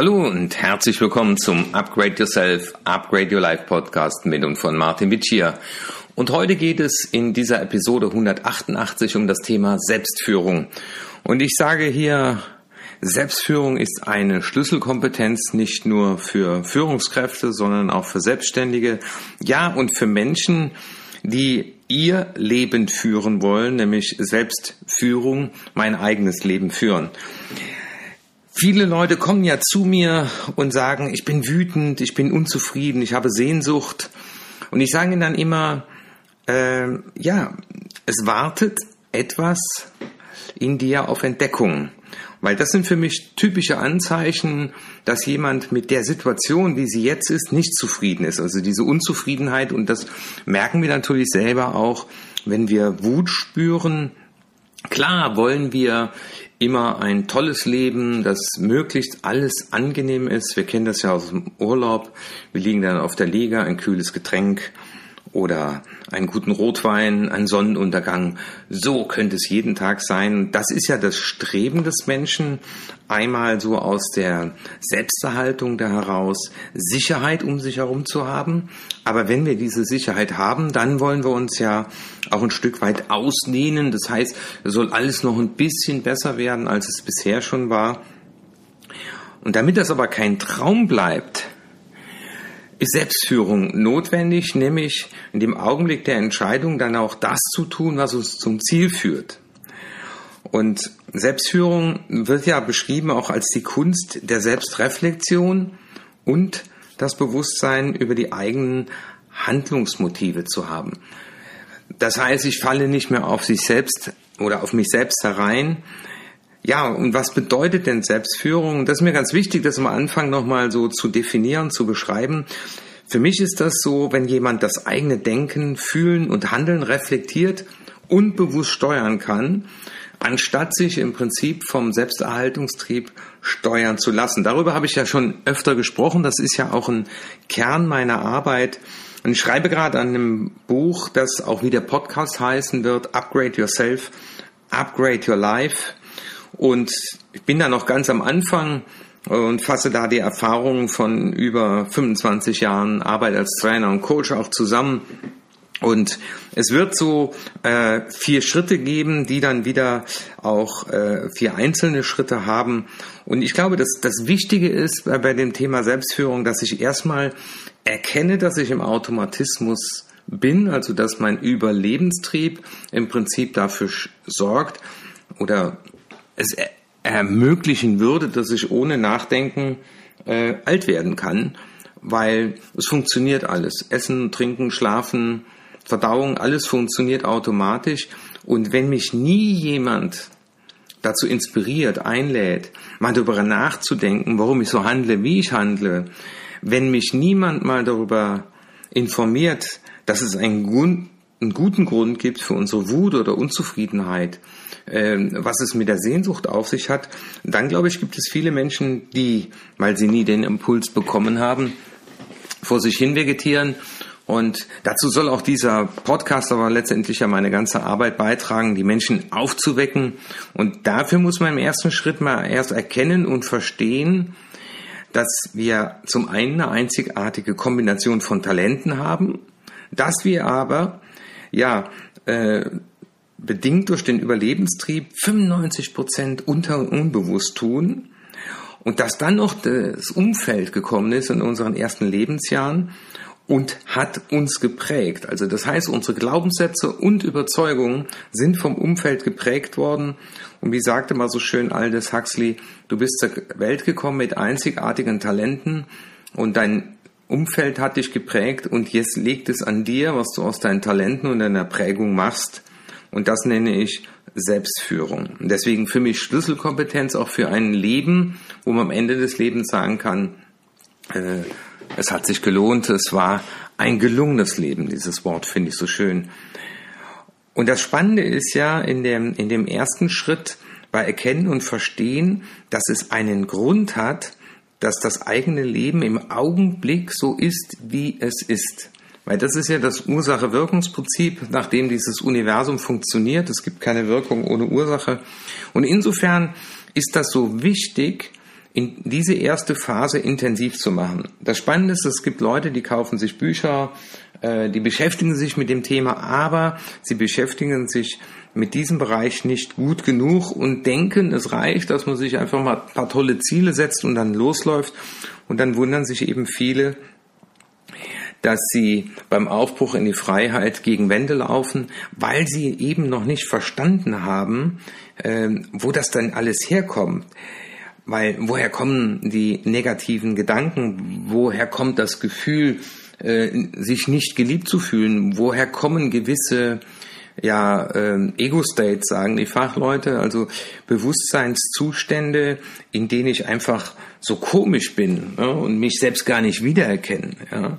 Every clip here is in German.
Hallo und herzlich willkommen zum Upgrade Yourself, Upgrade Your Life Podcast mit und von Martin Vicia. Und heute geht es in dieser Episode 188 um das Thema Selbstführung. Und ich sage hier, Selbstführung ist eine Schlüsselkompetenz nicht nur für Führungskräfte, sondern auch für Selbstständige, ja und für Menschen, die ihr Leben führen wollen, nämlich Selbstführung, mein eigenes Leben führen. Viele Leute kommen ja zu mir und sagen, ich bin wütend, ich bin unzufrieden, ich habe Sehnsucht. Und ich sage ihnen dann immer, äh, ja, es wartet etwas in dir auf Entdeckung. Weil das sind für mich typische Anzeichen, dass jemand mit der Situation, wie sie jetzt ist, nicht zufrieden ist. Also diese Unzufriedenheit und das merken wir natürlich selber auch, wenn wir Wut spüren. Klar wollen wir immer ein tolles Leben, das möglichst alles angenehm ist. Wir kennen das ja aus dem Urlaub. Wir liegen dann auf der Liege, ein kühles Getränk oder einen guten Rotwein, einen Sonnenuntergang. So könnte es jeden Tag sein. Das ist ja das Streben des Menschen, einmal so aus der Selbsterhaltung da heraus, Sicherheit um sich herum zu haben. Aber wenn wir diese Sicherheit haben, dann wollen wir uns ja auch ein Stück weit ausdehnen. Das heißt, soll alles noch ein bisschen besser werden, als es bisher schon war. Und damit das aber kein Traum bleibt, ist Selbstführung notwendig, nämlich in dem Augenblick der Entscheidung dann auch das zu tun, was uns zum Ziel führt. Und Selbstführung wird ja beschrieben auch als die Kunst der Selbstreflexion und das Bewusstsein über die eigenen Handlungsmotive zu haben. Das heißt, ich falle nicht mehr auf sich selbst oder auf mich selbst herein, ja, und was bedeutet denn Selbstführung? Das ist mir ganz wichtig, das am Anfang nochmal so zu definieren, zu beschreiben. Für mich ist das so, wenn jemand das eigene Denken, Fühlen und Handeln reflektiert und bewusst steuern kann, anstatt sich im Prinzip vom Selbsterhaltungstrieb steuern zu lassen. Darüber habe ich ja schon öfter gesprochen. Das ist ja auch ein Kern meiner Arbeit. Und ich schreibe gerade an einem Buch, das auch wie der Podcast heißen wird, Upgrade Yourself, Upgrade Your Life. Und ich bin da noch ganz am Anfang und fasse da die Erfahrungen von über 25 Jahren Arbeit als Trainer und Coach auch zusammen. Und es wird so äh, vier Schritte geben, die dann wieder auch äh, vier einzelne Schritte haben. Und ich glaube, dass das Wichtige ist bei, bei dem Thema Selbstführung, dass ich erstmal erkenne, dass ich im Automatismus bin, also dass mein Überlebenstrieb im Prinzip dafür sorgt oder es ermöglichen würde, dass ich ohne Nachdenken äh, alt werden kann, weil es funktioniert alles. Essen, Trinken, Schlafen, Verdauung, alles funktioniert automatisch. Und wenn mich nie jemand dazu inspiriert, einlädt, mal darüber nachzudenken, warum ich so handle, wie ich handle, wenn mich niemand mal darüber informiert, dass es einen, einen guten Grund gibt für unsere Wut oder Unzufriedenheit, was es mit der Sehnsucht auf sich hat, dann glaube ich, gibt es viele Menschen, die, weil sie nie den Impuls bekommen haben, vor sich hin vegetieren. Und dazu soll auch dieser Podcast aber letztendlich ja meine ganze Arbeit beitragen, die Menschen aufzuwecken. Und dafür muss man im ersten Schritt mal erst erkennen und verstehen, dass wir zum einen eine einzigartige Kombination von Talenten haben, dass wir aber ja äh, bedingt durch den Überlebenstrieb 95 Prozent unter und unbewusst tun und dass dann noch das Umfeld gekommen ist in unseren ersten Lebensjahren und hat uns geprägt. Also das heißt, unsere Glaubenssätze und Überzeugungen sind vom Umfeld geprägt worden. Und wie sagte mal so schön Aldous Huxley, du bist zur Welt gekommen mit einzigartigen Talenten und dein Umfeld hat dich geprägt und jetzt liegt es an dir, was du aus deinen Talenten und deiner Prägung machst. Und das nenne ich Selbstführung. Deswegen für mich Schlüsselkompetenz auch für ein Leben, wo man am Ende des Lebens sagen kann, äh, es hat sich gelohnt, es war ein gelungenes Leben. Dieses Wort finde ich so schön. Und das Spannende ist ja in dem, in dem ersten Schritt bei Erkennen und Verstehen, dass es einen Grund hat, dass das eigene Leben im Augenblick so ist, wie es ist. Weil das ist ja das Ursache-Wirkungsprinzip, nach dem dieses Universum funktioniert. Es gibt keine Wirkung ohne Ursache. Und insofern ist das so wichtig, in diese erste Phase intensiv zu machen. Das Spannende ist, es gibt Leute, die kaufen sich Bücher, äh, die beschäftigen sich mit dem Thema, aber sie beschäftigen sich mit diesem Bereich nicht gut genug und denken, es reicht, dass man sich einfach mal ein paar tolle Ziele setzt und dann losläuft. Und dann wundern sich eben viele, dass sie beim Aufbruch in die Freiheit gegen Wände laufen, weil sie eben noch nicht verstanden haben, äh, wo das dann alles herkommt. Weil woher kommen die negativen Gedanken? Woher kommt das Gefühl, äh, sich nicht geliebt zu fühlen? Woher kommen gewisse ja, äh, Ego-States, sagen die Fachleute, also Bewusstseinszustände, in denen ich einfach so komisch bin ja, und mich selbst gar nicht wiedererkenne. Ja.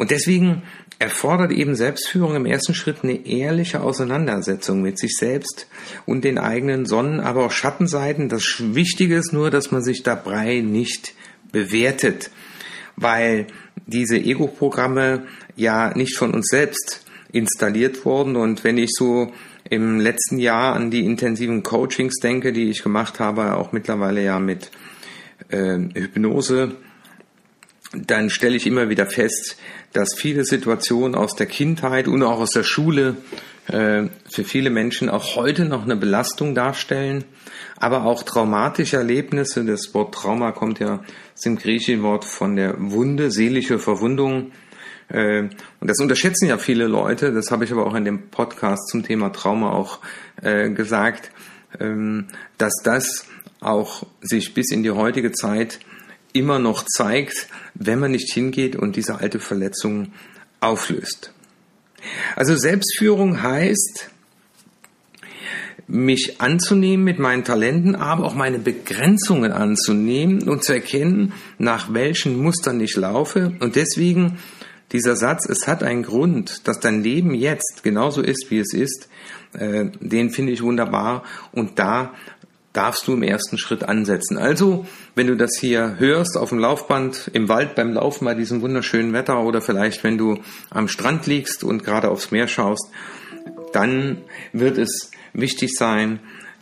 Und deswegen erfordert eben Selbstführung im ersten Schritt eine ehrliche Auseinandersetzung mit sich selbst und den eigenen Sonnen, aber auch Schattenseiten. Das Wichtige ist nur, dass man sich dabei nicht bewertet, weil diese Ego-Programme ja nicht von uns selbst installiert wurden. Und wenn ich so im letzten Jahr an die intensiven Coachings denke, die ich gemacht habe, auch mittlerweile ja mit äh, Hypnose, dann stelle ich immer wieder fest, dass viele Situationen aus der Kindheit und auch aus der Schule äh, für viele Menschen auch heute noch eine Belastung darstellen, aber auch traumatische Erlebnisse. Das Wort Trauma kommt ja aus dem griechischen Wort von der Wunde, seelische Verwundung. Äh, und das unterschätzen ja viele Leute. Das habe ich aber auch in dem Podcast zum Thema Trauma auch äh, gesagt, ähm, dass das auch sich bis in die heutige Zeit immer noch zeigt, wenn man nicht hingeht und diese alte Verletzung auflöst. Also Selbstführung heißt, mich anzunehmen mit meinen Talenten, aber auch meine Begrenzungen anzunehmen und zu erkennen, nach welchen Mustern ich laufe. Und deswegen dieser Satz, es hat einen Grund, dass dein Leben jetzt genauso ist, wie es ist, äh, den finde ich wunderbar. Und da darfst du im ersten Schritt ansetzen. Also, wenn du das hier hörst auf dem Laufband, im Wald beim Laufen bei diesem wunderschönen Wetter oder vielleicht wenn du am Strand liegst und gerade aufs Meer schaust, dann wird es wichtig sein,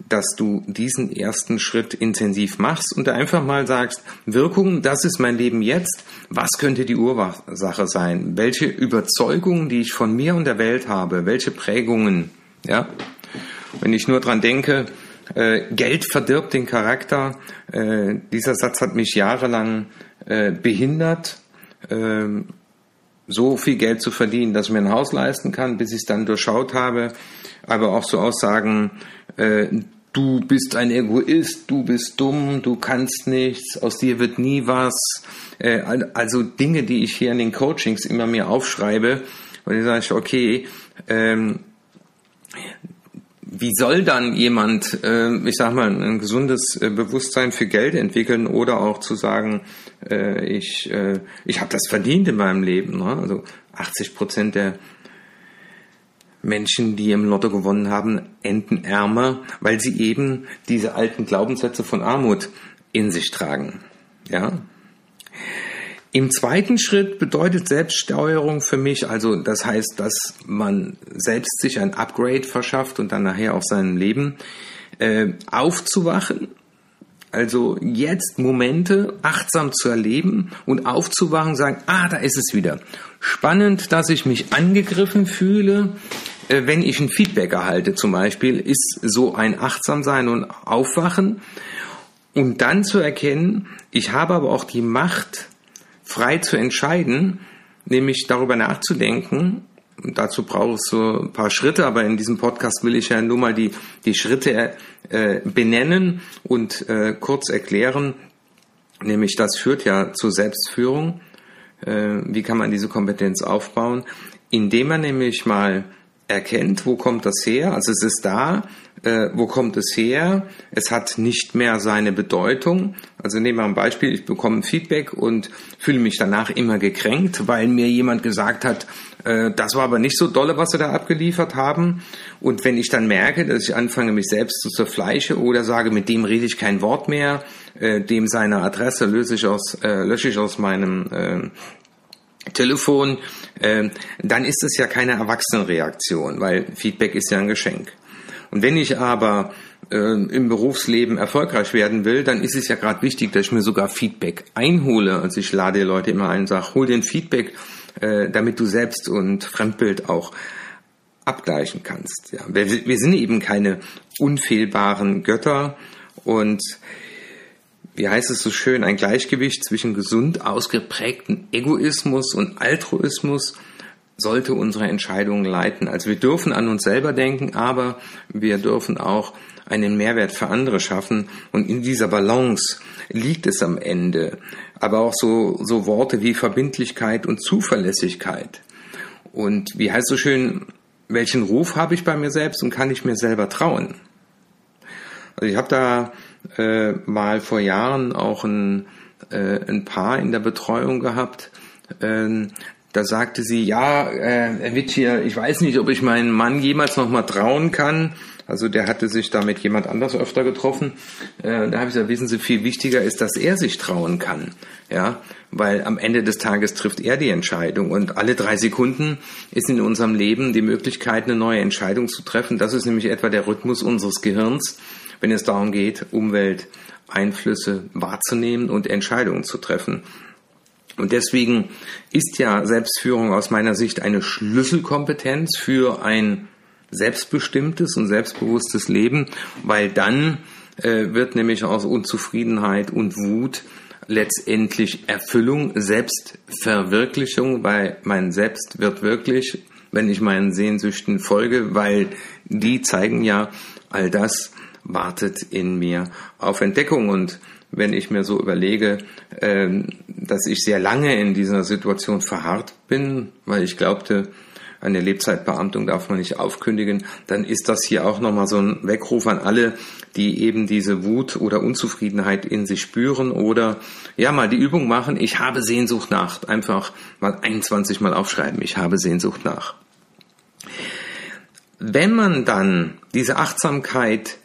dass du diesen ersten Schritt intensiv machst und einfach mal sagst, Wirkung, das ist mein Leben jetzt, was könnte die Ursache sein? Welche Überzeugungen, die ich von mir und der Welt habe, welche Prägungen, ja? Wenn ich nur dran denke, äh, Geld verdirbt den Charakter. Äh, dieser Satz hat mich jahrelang äh, behindert, äh, so viel Geld zu verdienen, dass ich mir ein Haus leisten kann, bis ich es dann durchschaut habe. Aber auch so Aussagen, äh, du bist ein Egoist, du bist dumm, du kannst nichts, aus dir wird nie was. Äh, also Dinge, die ich hier in den Coachings immer mir aufschreibe, weil ich sage, okay, ähm, wie soll dann jemand, äh, ich sag mal, ein gesundes äh, Bewusstsein für Geld entwickeln oder auch zu sagen, äh, ich, äh, ich habe das verdient in meinem Leben. Ne? Also 80 Prozent der Menschen, die im Lotto gewonnen haben, enden ärmer, weil sie eben diese alten Glaubenssätze von Armut in sich tragen. Ja. Im zweiten Schritt bedeutet Selbststeuerung für mich, also das heißt, dass man selbst sich ein Upgrade verschafft und dann nachher auch sein Leben äh, aufzuwachen. Also jetzt Momente achtsam zu erleben und aufzuwachen, sagen, ah, da ist es wieder. Spannend, dass ich mich angegriffen fühle, äh, wenn ich ein Feedback erhalte zum Beispiel, ist so ein Achtsamsein und Aufwachen. Und dann zu erkennen, ich habe aber auch die Macht, frei zu entscheiden, nämlich darüber nachzudenken. Dazu brauche ich so ein paar Schritte, aber in diesem Podcast will ich ja nur mal die, die Schritte äh, benennen und äh, kurz erklären. Nämlich das führt ja zur Selbstführung. Äh, wie kann man diese Kompetenz aufbauen? Indem man nämlich mal erkennt, wo kommt das her? Also es ist da, äh, wo kommt es her? Es hat nicht mehr seine Bedeutung. Also nehmen wir ein Beispiel, ich bekomme Feedback und fühle mich danach immer gekränkt, weil mir jemand gesagt hat, äh, das war aber nicht so dolle, was sie da abgeliefert haben. Und wenn ich dann merke, dass ich anfange, mich selbst zu zerfleische oder sage, mit dem rede ich kein Wort mehr, äh, dem seine Adresse löse ich aus, äh, lösche ich aus meinem äh, Telefon, äh, dann ist es ja keine Erwachsenenreaktion, weil Feedback ist ja ein Geschenk. Und wenn ich aber im Berufsleben erfolgreich werden will, dann ist es ja gerade wichtig, dass ich mir sogar Feedback einhole. Also ich lade die Leute immer ein und sage, hol den Feedback, äh, damit du selbst und Fremdbild auch abgleichen kannst. Ja, wir, wir sind eben keine unfehlbaren Götter und wie heißt es so schön, ein Gleichgewicht zwischen gesund ausgeprägten Egoismus und Altruismus sollte unsere Entscheidungen leiten. Also wir dürfen an uns selber denken, aber wir dürfen auch einen Mehrwert für andere schaffen. Und in dieser Balance liegt es am Ende. Aber auch so, so Worte wie Verbindlichkeit und Zuverlässigkeit. Und wie heißt so schön, welchen Ruf habe ich bei mir selbst und kann ich mir selber trauen? Also ich habe da äh, mal vor Jahren auch ein, äh, ein Paar in der Betreuung gehabt. Ähm, da sagte sie, ja, äh, Herr Wittier, ich weiß nicht, ob ich meinen Mann jemals noch mal trauen kann. Also der hatte sich da mit jemand anders öfter getroffen. Äh, da habe ich gesagt, wissen Sie, viel wichtiger ist, dass er sich trauen kann. Ja, weil am Ende des Tages trifft er die Entscheidung und alle drei Sekunden ist in unserem Leben die Möglichkeit, eine neue Entscheidung zu treffen. Das ist nämlich etwa der Rhythmus unseres Gehirns wenn es darum geht, Umwelteinflüsse wahrzunehmen und Entscheidungen zu treffen. Und deswegen ist ja Selbstführung aus meiner Sicht eine Schlüsselkompetenz für ein selbstbestimmtes und selbstbewusstes Leben, weil dann äh, wird nämlich aus Unzufriedenheit und Wut letztendlich Erfüllung, Selbstverwirklichung, weil mein Selbst wird wirklich, wenn ich meinen Sehnsüchten folge, weil die zeigen ja all das, wartet in mir auf Entdeckung. Und wenn ich mir so überlege, ähm, dass ich sehr lange in dieser Situation verharrt bin, weil ich glaubte, eine Lebzeitbeamtung darf man nicht aufkündigen, dann ist das hier auch nochmal so ein Weckruf an alle, die eben diese Wut oder Unzufriedenheit in sich spüren oder ja mal die Übung machen, ich habe Sehnsucht nach, einfach mal 21 Mal aufschreiben, ich habe Sehnsucht nach. Wenn man dann diese Achtsamkeit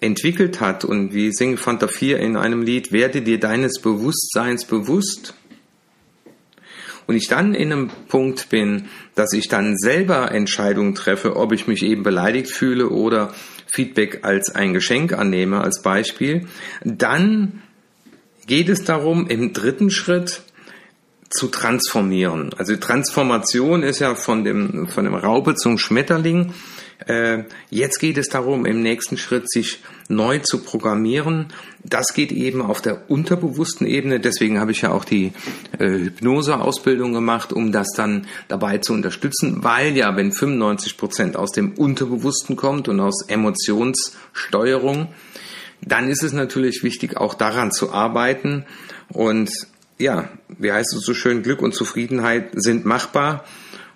entwickelt hat und wie singt Fanta 4 in einem Lied, werde dir deines Bewusstseins bewusst. Und ich dann in einem Punkt bin, dass ich dann selber Entscheidungen treffe, ob ich mich eben beleidigt fühle oder Feedback als ein Geschenk annehme, als Beispiel, dann geht es darum, im dritten Schritt zu transformieren. Also Transformation ist ja von dem, von dem Raupe zum Schmetterling. Äh, jetzt geht es darum, im nächsten Schritt sich neu zu programmieren. Das geht eben auf der unterbewussten Ebene. Deswegen habe ich ja auch die äh, Hypnose-Ausbildung gemacht, um das dann dabei zu unterstützen, weil ja, wenn 95 Prozent aus dem Unterbewussten kommt und aus Emotionssteuerung, dann ist es natürlich wichtig, auch daran zu arbeiten. Und ja, wie heißt es so schön, Glück und Zufriedenheit sind machbar.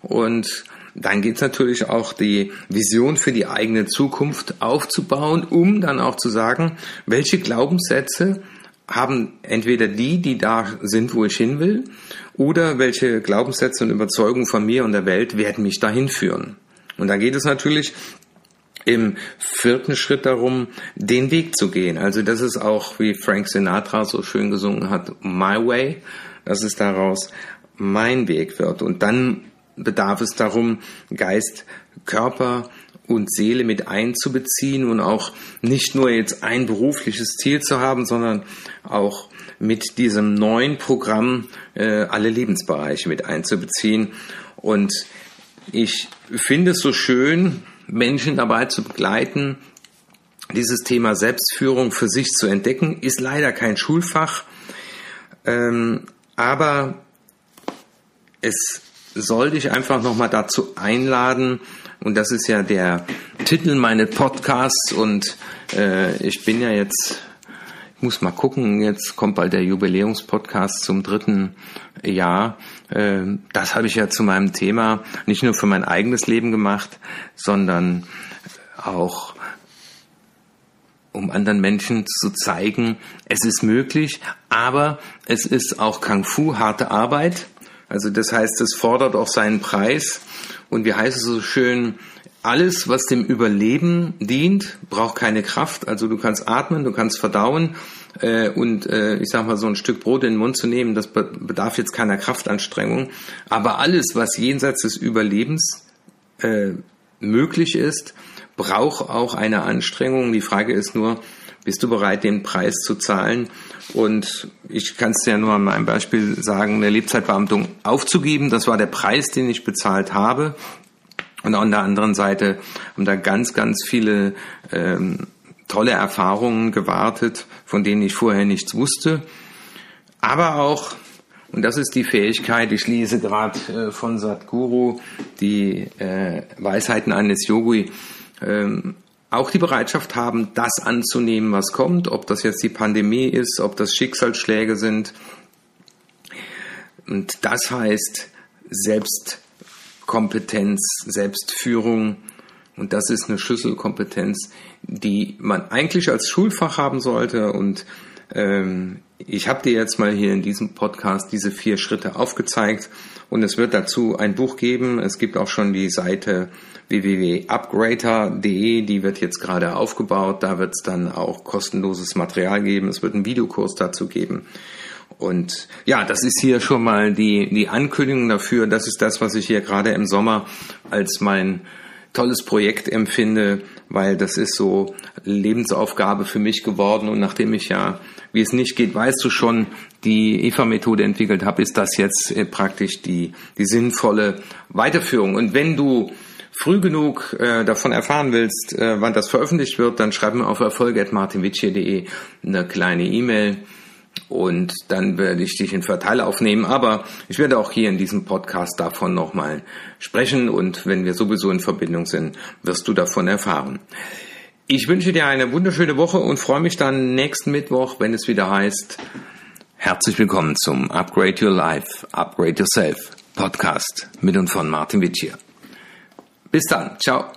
Und dann geht es natürlich auch die Vision für die eigene Zukunft aufzubauen, um dann auch zu sagen, welche Glaubenssätze haben entweder die, die da sind, wo ich hin will, oder welche Glaubenssätze und Überzeugungen von mir und der Welt werden mich dahin führen. Und dann geht es natürlich im vierten Schritt darum, den Weg zu gehen. Also das ist auch, wie Frank Sinatra so schön gesungen hat, My Way, dass es daraus mein Weg wird. Und dann bedarf es darum, Geist, Körper und Seele mit einzubeziehen und auch nicht nur jetzt ein berufliches Ziel zu haben, sondern auch mit diesem neuen Programm äh, alle Lebensbereiche mit einzubeziehen. Und ich finde es so schön, Menschen dabei zu begleiten, dieses Thema Selbstführung für sich zu entdecken, ist leider kein Schulfach, ähm, aber es soll dich einfach nochmal dazu einladen, und das ist ja der Titel meines Podcasts, und äh, ich bin ja jetzt, ich muss mal gucken, jetzt kommt bald der Jubiläumspodcast zum dritten Jahr. Äh, das habe ich ja zu meinem Thema nicht nur für mein eigenes Leben gemacht, sondern auch um anderen Menschen zu zeigen, es ist möglich, aber es ist auch Kung Fu, harte Arbeit. Also das heißt, es fordert auch seinen Preis. Und wie heißt es so schön, alles, was dem Überleben dient, braucht keine Kraft. Also du kannst atmen, du kannst verdauen äh, und äh, ich sag mal so ein Stück Brot in den Mund zu nehmen, das bedarf jetzt keiner Kraftanstrengung. Aber alles, was jenseits des Überlebens äh, möglich ist, braucht auch eine Anstrengung. Die Frage ist nur, bist du bereit, den Preis zu zahlen? Und ich kann es ja nur an meinem Beispiel sagen, eine Lebzeitbeamtung aufzugeben, das war der Preis, den ich bezahlt habe. Und an der anderen Seite haben da ganz, ganz viele ähm, tolle Erfahrungen gewartet, von denen ich vorher nichts wusste. Aber auch, und das ist die Fähigkeit, ich lese gerade äh, von Sadhguru die äh, Weisheiten eines Yogi, ähm, auch die Bereitschaft haben, das anzunehmen, was kommt, ob das jetzt die Pandemie ist, ob das Schicksalsschläge sind. Und das heißt Selbstkompetenz, Selbstführung. Und das ist eine Schlüsselkompetenz, die man eigentlich als Schulfach haben sollte. Und ähm, ich habe dir jetzt mal hier in diesem Podcast diese vier Schritte aufgezeigt. Und es wird dazu ein Buch geben. Es gibt auch schon die Seite www.upgrader.de, die wird jetzt gerade aufgebaut. Da wird es dann auch kostenloses Material geben. Es wird einen Videokurs dazu geben. Und ja, das ist hier schon mal die, die Ankündigung dafür. Das ist das, was ich hier gerade im Sommer als mein tolles Projekt empfinde, weil das ist so Lebensaufgabe für mich geworden. Und nachdem ich ja, wie es nicht geht, weißt du schon, die EVA-Methode entwickelt habe, ist das jetzt äh, praktisch die, die sinnvolle Weiterführung. Und wenn du früh genug äh, davon erfahren willst, äh, wann das veröffentlicht wird, dann schreib mir auf erfolg.martinwitschier.de eine kleine E-Mail und dann werde ich dich in Verteiler aufnehmen. Aber ich werde auch hier in diesem Podcast davon nochmal sprechen und wenn wir sowieso in Verbindung sind, wirst du davon erfahren. Ich wünsche dir eine wunderschöne Woche und freue mich dann nächsten Mittwoch, wenn es wieder heißt, herzlich willkommen zum Upgrade Your Life, Upgrade Yourself Podcast mit und von Martin Witsch Bis dann. Ciao.